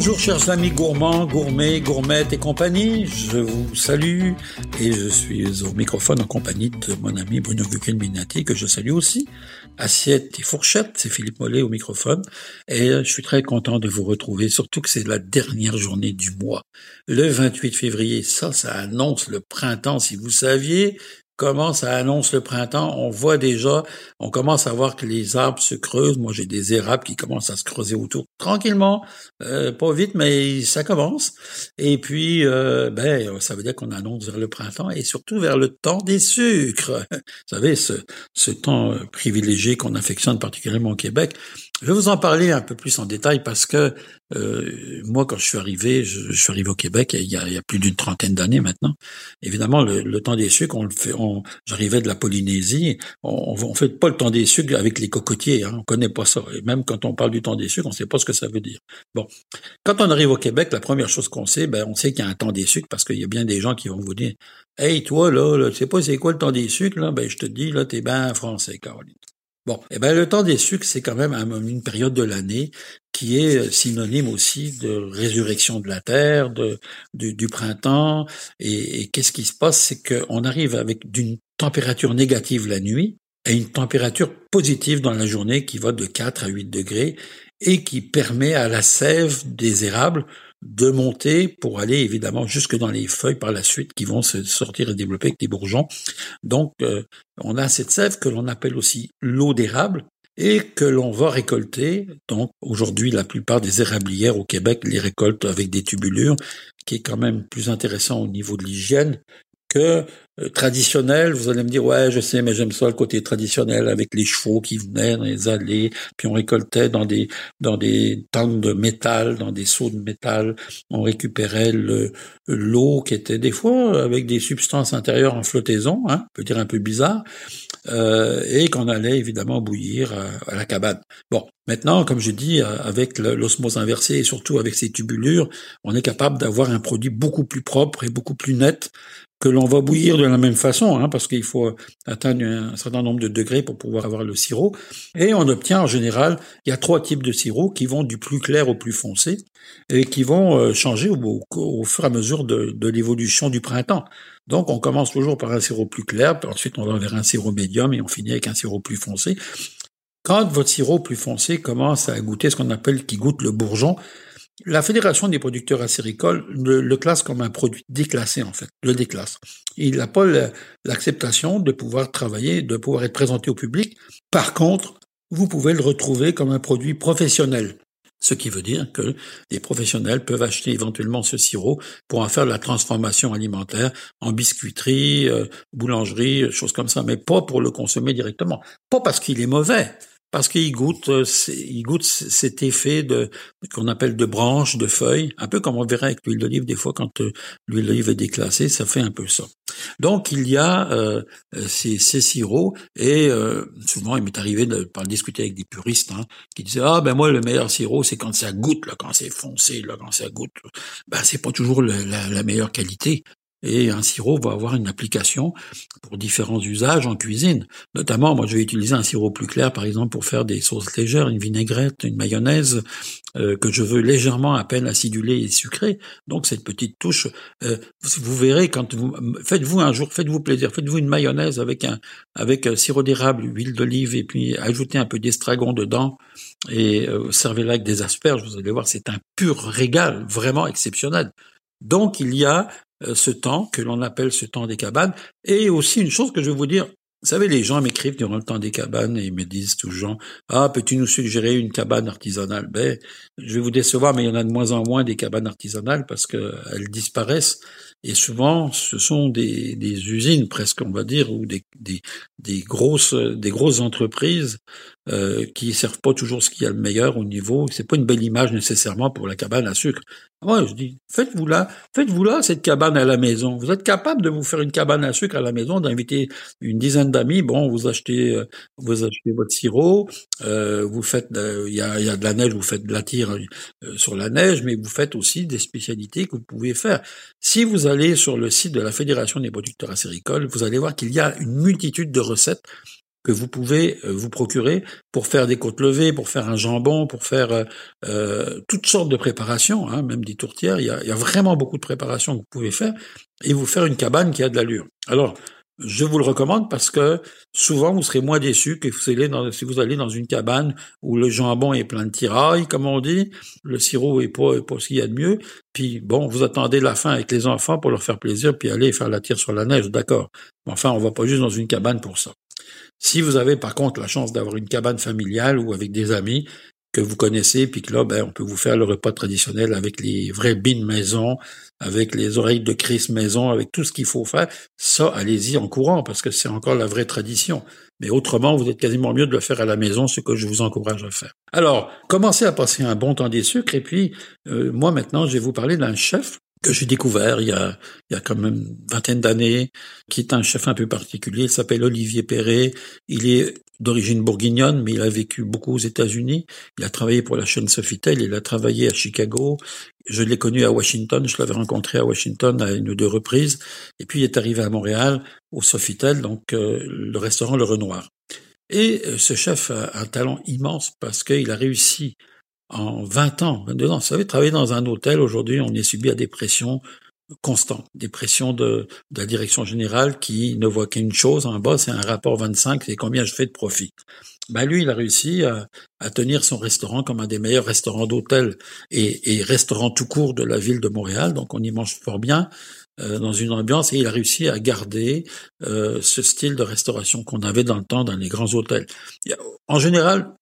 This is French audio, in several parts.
Bonjour chers amis gourmands, gourmets, gourmettes et compagnie, je vous salue et je suis au microphone en compagnie de mon ami Bruno Guckenminati que je salue aussi. Assiette et fourchette, c'est Philippe Mollet au microphone et je suis très content de vous retrouver, surtout que c'est la dernière journée du mois. Le 28 février, ça, ça annonce le printemps si vous saviez comment ça annonce le printemps. On voit déjà, on commence à voir que les arbres se creusent. Moi, j'ai des érables qui commencent à se creuser autour tranquillement, euh, pas vite, mais ça commence. Et puis, euh, ben, ça veut dire qu'on annonce vers le printemps et surtout vers le temps des sucres. Vous savez, ce, ce temps euh, privilégié qu'on affectionne particulièrement au Québec. Je vais vous en parler un peu plus en détail parce que euh, moi, quand je suis arrivé, je, suis arrivé au Québec il y a, plus d'une trentaine d'années maintenant. Évidemment, le, temps des sucres, on fait. On, J'arrivais de la Polynésie, on, on, fait pas le temps des sucres avec les cocotiers. Hein, on connaît pas ça. Et même quand on parle du temps des sucres, on sait pas ce que ça veut dire. Bon, quand on arrive au Québec, la première chose qu'on sait, ben on sait qu'il y a un temps des sucres parce qu'il y a bien des gens qui vont vous dire, hey toi là, là pas c'est quoi le temps des sucres là, ben je te dis là t'es bien français, Caroline. Bon, eh ben le temps des sucres, c'est quand même une période de l'année qui est synonyme aussi de résurrection de la terre, du, printemps. Et, qu'est-ce qui se passe, c'est qu'on arrive avec d'une température négative la nuit et une température positive dans la journée qui va de 4 à 8 degrés et qui permet à la sève des érables de monter pour aller évidemment jusque dans les feuilles par la suite qui vont se sortir et développer avec des bourgeons. Donc euh, on a cette sève que l'on appelle aussi l'eau d'érable et que l'on va récolter. Donc aujourd'hui la plupart des érablières au Québec les récoltent avec des tubulures, qui est quand même plus intéressant au niveau de l'hygiène que euh, traditionnel, vous allez me dire ouais je sais mais j'aime ça le côté traditionnel avec les chevaux qui venaient dans les allées, puis on récoltait dans des dans des tanks de métal, dans des seaux de métal, on récupérait le l'eau qui était des fois avec des substances intérieures en flottaison, hein, peut dire un peu bizarre, euh, et qu'on allait évidemment bouillir à, la cabane. Bon, maintenant, comme je dis, euh, avec l'osmose inversée et surtout avec ces tubulures, on est capable d'avoir un produit beaucoup plus propre et beaucoup plus net que l'on va bouillir de la même façon, hein, parce qu'il faut atteindre un certain nombre de degrés pour pouvoir avoir le sirop. Et on obtient en général, il y a trois types de sirop qui vont du plus clair au plus foncé et qui vont euh, changer au, au, fur et à mesure de, l'évolution du printemps. Donc on commence toujours par un sirop plus clair, puis ensuite on va vers un sirop médium et on finit avec un sirop plus foncé. Quand votre sirop plus foncé commence à goûter ce qu'on appelle qui goûte le bourgeon, la Fédération des producteurs acéricoles le, classe comme un produit déclassé, en fait, le déclasse. Il n'a pas l'acceptation de pouvoir travailler, de pouvoir être présenté au public. Par contre, vous pouvez le retrouver comme un produit professionnel. Ce qui veut dire que les professionnels peuvent acheter éventuellement ce sirop pour en faire la transformation alimentaire en biscuiterie, euh, boulangerie, choses comme ça, mais pas pour le consommer directement. Pas parce qu'il est mauvais, parce qu'il goûte, euh, il goûte cet effet de qu'on appelle de branches, de feuilles, un peu comme on verrait avec l'huile d'olive des fois quand euh, l'huile d'olive est déclassée, ça fait un peu ça. Donc il y a euh, ces, ces, sirops et souvent il m'est arrivé de par discuter avec des puristes hein, qui disaient ah ben moi le meilleur sirop c'est quand ça goûte là, quand c'est foncé là, quand ça goûte. Ben c'est pas toujours la, la meilleure qualité. Et un sirop va avoir une application pour différents usages en cuisine. Notamment, moi, je vais utiliser un sirop plus clair, par exemple, pour faire des sauces légères, une vinaigrette, une mayonnaise, euh, que je veux légèrement à peine acidulée et sucrée. Donc, cette petite touche, euh, vous verrez quand vous faites-vous un jour, faites-vous plaisir, faites-vous une mayonnaise avec un avec un sirop d'érable, huile d'olive et puis ajoutez un peu d'estragon dedans et euh, servez-la avec des asperges. Vous allez voir, c'est un pur régal, vraiment exceptionnel. Donc, il y a euh, ce temps que l'on appelle ce temps des cabanes. Et aussi une chose que je vais vous dire, vous savez, les gens m'écrivent durant le temps des cabanes et ils me disent toujours Ah, peux-tu nous suggérer une cabane artisanale? Ben, je vais vous décevoir, mais il y en a de moins en moins des cabanes artisanales parce qu'elles disparaissent. Et souvent, ce sont des, des, usines presque, on va dire, ou des, des, des grosses, des grosses entreprises euh, qui servent pas toujours ce qu'il y a le meilleur au niveau. C'est pas une belle image nécessairement pour la cabane à sucre. Moi, je dis, faites-vous là, faites-vous là cette cabane à la maison. Vous êtes capable de vous faire une cabane à sucre à la maison, d'inviter une dizaine d'amis. Bon, vous achetez, euh, vous achetez votre sirop, euh, vous faites, il y, a, y, a, de la neige, vous faites de la tire euh, sur la neige, mais vous faites aussi des spécialités que vous pouvez faire. Si vous allez sur le site de la Fédération des producteurs acéricoles, vous allez voir qu'il y a une multitude de recettes que vous pouvez euh, vous procurer pour faire des côtes levées, pour faire un jambon, pour faire euh, euh, toutes sortes de préparations, hein, même des tourtières. Il y, a, vraiment beaucoup de préparations que vous pouvez faire et vous faire une cabane qui a de l'allure. Alors, je vous le recommande parce que souvent vous serez moins déçu que si vous allez dans, si vous allez dans une cabane où le jambon est plein de tirailles, comme on dit, le sirop est pas, pas ce qu'il y a de mieux. Puis bon, vous attendez la fin avec les enfants pour leur faire plaisir, puis aller faire la tire sur la neige, d'accord. Enfin, on va pas juste dans une cabane pour ça. Si vous avez par contre la chance d'avoir une cabane familiale ou avec des amis, que vous connaissez, puis que là, ben, on peut vous faire le repas traditionnel avec les vrais bines maison, avec les oreilles de Christ maison, avec tout ce qu'il faut faire. Ça, allez-y en courant, parce que c'est encore la vraie tradition. Mais autrement, vous êtes quasiment mieux de le faire à la maison, ce que je vous encourage à faire. Alors, commencez à passer un bon temps des sucres, et puis, euh, moi maintenant, je vais vous parler d'un chef que j'ai découvert il y a, il y a quand même une vingtaine d'années, qui est un chef un peu particulier. Il s'appelle Olivier Perret. Il est d'origine bourguignonne, mais il a vécu beaucoup aux États-Unis. Il a travaillé pour la chaîne Sofitel. Il a travaillé à Chicago. Je l'ai connu à Washington. Je l'avais rencontré à Washington à une ou deux reprises. Et puis il est arrivé à Montréal au Sofitel, donc euh, le restaurant Le Renoir. Et euh, ce chef a un talent immense parce qu'il a réussi en 20 ans, 22 ans. Vous savez, travailler dans un hôtel, aujourd'hui, on est subi à des pressions constantes, des pressions de, de la direction générale qui ne voit qu'une chose en bas, c'est un rapport 25, c'est combien je fais de profit. Ben lui, il a réussi à, à tenir son restaurant comme un des meilleurs restaurants d'hôtel et, et restaurant tout court de la ville de Montréal, donc on y mange fort bien euh, dans une ambiance et il a réussi à garder euh, ce style de restauration qu'on avait dans le temps dans les grands hôtels. En général,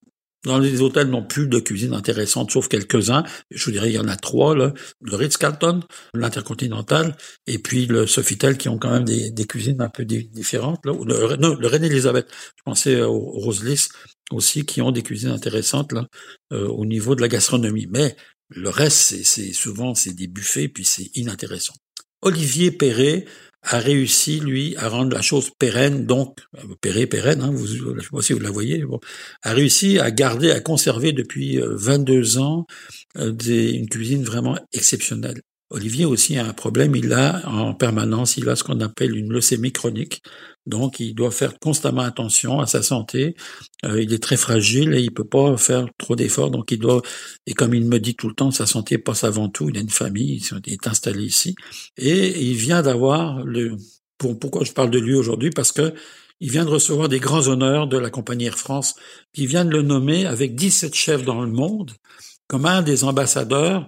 dans les hôtels n'ont plus de cuisine intéressante, sauf quelques-uns. Je vous dirais, il y en a trois, là. Le Ritz-Carlton, l'Intercontinental, et puis le Sofitel, qui ont quand même des, cuisines un peu différentes. Le, non, le Reine-Élisabeth. Je pensais au, Roselis aussi, qui ont des cuisines intéressantes, là, euh, au niveau de la gastronomie. Mais le reste, c'est souvent, c'est des buffets, puis c'est inintéressant. Olivier Perret, a réussi, lui, à rendre la chose pérenne, donc, péré, pérenne, hein, vous, je sais pas si vous la voyez, bon, a réussi à garder, à conserver depuis 22 euh, ans euh, une cuisine vraiment exceptionnelle. Olivier aussi a un problème, il a en permanence, il a ce qu'on appelle une leucémie chronique, donc il doit faire constamment attention à sa santé. Euh, il est très fragile et il peut pas faire trop d'efforts, donc il doit. Et comme il me dit tout le temps, sa santé passe avant tout. Il a une famille, il est installé ici et il vient d'avoir le. pourquoi je parle de lui aujourd'hui? Parce que il vient de recevoir des grands honneurs de la compagnie Air France, qui vient de le nommer avec 17 chefs dans le monde comme un des ambassadeurs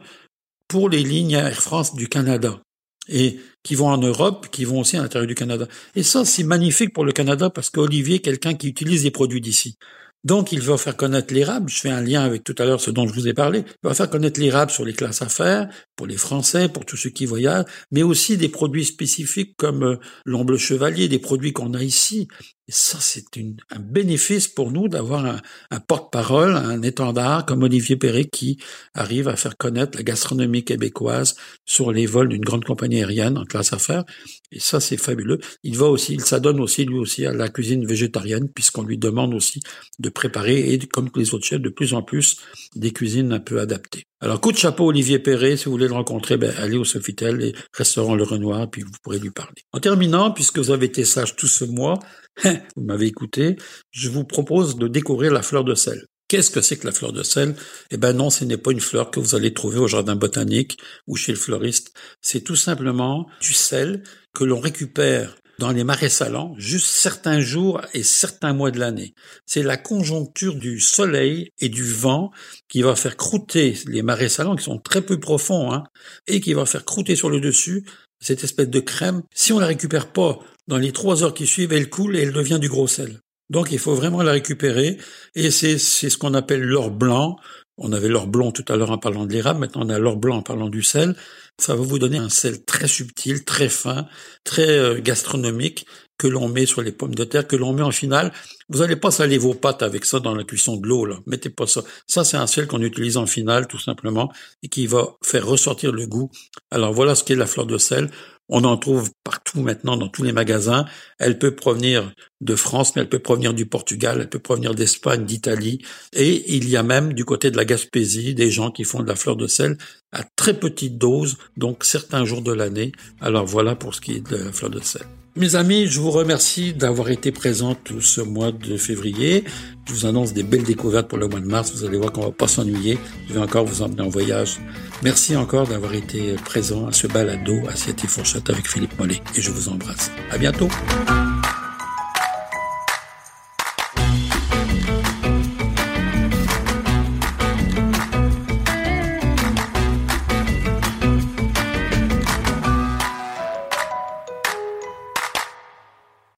pour les lignes Air France du Canada et qui vont en Europe, qui vont aussi à l'intérieur du Canada. Et ça, c'est magnifique pour le Canada parce qu'Olivier est quelqu'un qui utilise des produits d'ici. Donc, il va faire connaître l'érable. Je fais un lien avec tout à l'heure ce dont je vous ai parlé. Il va faire connaître l'érable sur les classes affaires, pour les Français, pour tous ceux qui voyagent, mais aussi des produits spécifiques comme euh, l'omble chevalier, des produits qu'on a ici. Et ça, c'est un bénéfice pour nous d'avoir un, porte-parole, un étendard comme Olivier Perret qui arrive à faire connaître la gastronomie québécoise sur les vols d'une grande compagnie aérienne en classe affaires. Et ça, c'est fabuleux. Il va aussi, il s'adonne aussi lui aussi à la cuisine végétarienne puisqu'on lui demande aussi de préparer et comme les autres chefs de plus en plus des cuisines un peu adaptées. Alors coup de chapeau Olivier Perret, si vous voulez le rencontrer, ben, allez au Sofitel et restaurant Le Renoir, puis vous pourrez lui parler. En terminant, puisque vous avez été sage tout ce mois, vous m'avez écouté, je vous propose de découvrir la fleur de sel. Qu'est-ce que c'est que la fleur de sel? Eh ben non, ce n'est pas une fleur que vous allez trouver au jardin botanique ou chez le fleuriste. C'est tout simplement du sel que l'on récupère dans les marais salants juste certains jours et certains mois de l'année. C'est la conjoncture du soleil et du vent qui va faire croûter les marais salants qui sont très peu profonds hein, et qui va faire croûter sur le dessus cette espèce de crème. Si on la récupère pas dans les trois heures qui suivent, elle coule et elle devient du gros sel. Donc il faut vraiment la récupérer et c'est ce qu'on appelle l'or blanc. On avait l'or blanc tout à l'heure en parlant de l'érable, maintenant on a l'or blanc en parlant du sel. Ça va vous donner un sel très subtil, très fin, très euh, gastronomique que l'on met sur les pommes de terre, que l'on met en finale. Vous n'allez pas saler vos pâtes avec ça dans la cuisson de l'eau, là. Mettez pas ça. Ça, c'est un sel qu'on utilise en finale, tout simplement, et qui va faire ressortir le goût. Alors voilà ce qu'est la fleur de sel. On en trouve partout maintenant dans tous les magasins. Elle peut provenir de France, mais elle peut provenir du Portugal, elle peut provenir d'Espagne, d'Italie. Et il y a même du côté de la Gaspésie des gens qui font de la fleur de sel à très petite dose, donc certains jours de l'année. Alors voilà pour ce qui est de la fleur de sel. Mes amis, je vous remercie d'avoir été présents tout ce mois de février. Je vous annonce des belles découvertes pour le mois de mars. Vous allez voir qu'on va pas s'ennuyer. Je vais encore vous emmener en voyage. Merci encore d'avoir été présent à ce balado Assiette et Fourchette avec Philippe Mollet. Et je vous embrasse. À bientôt.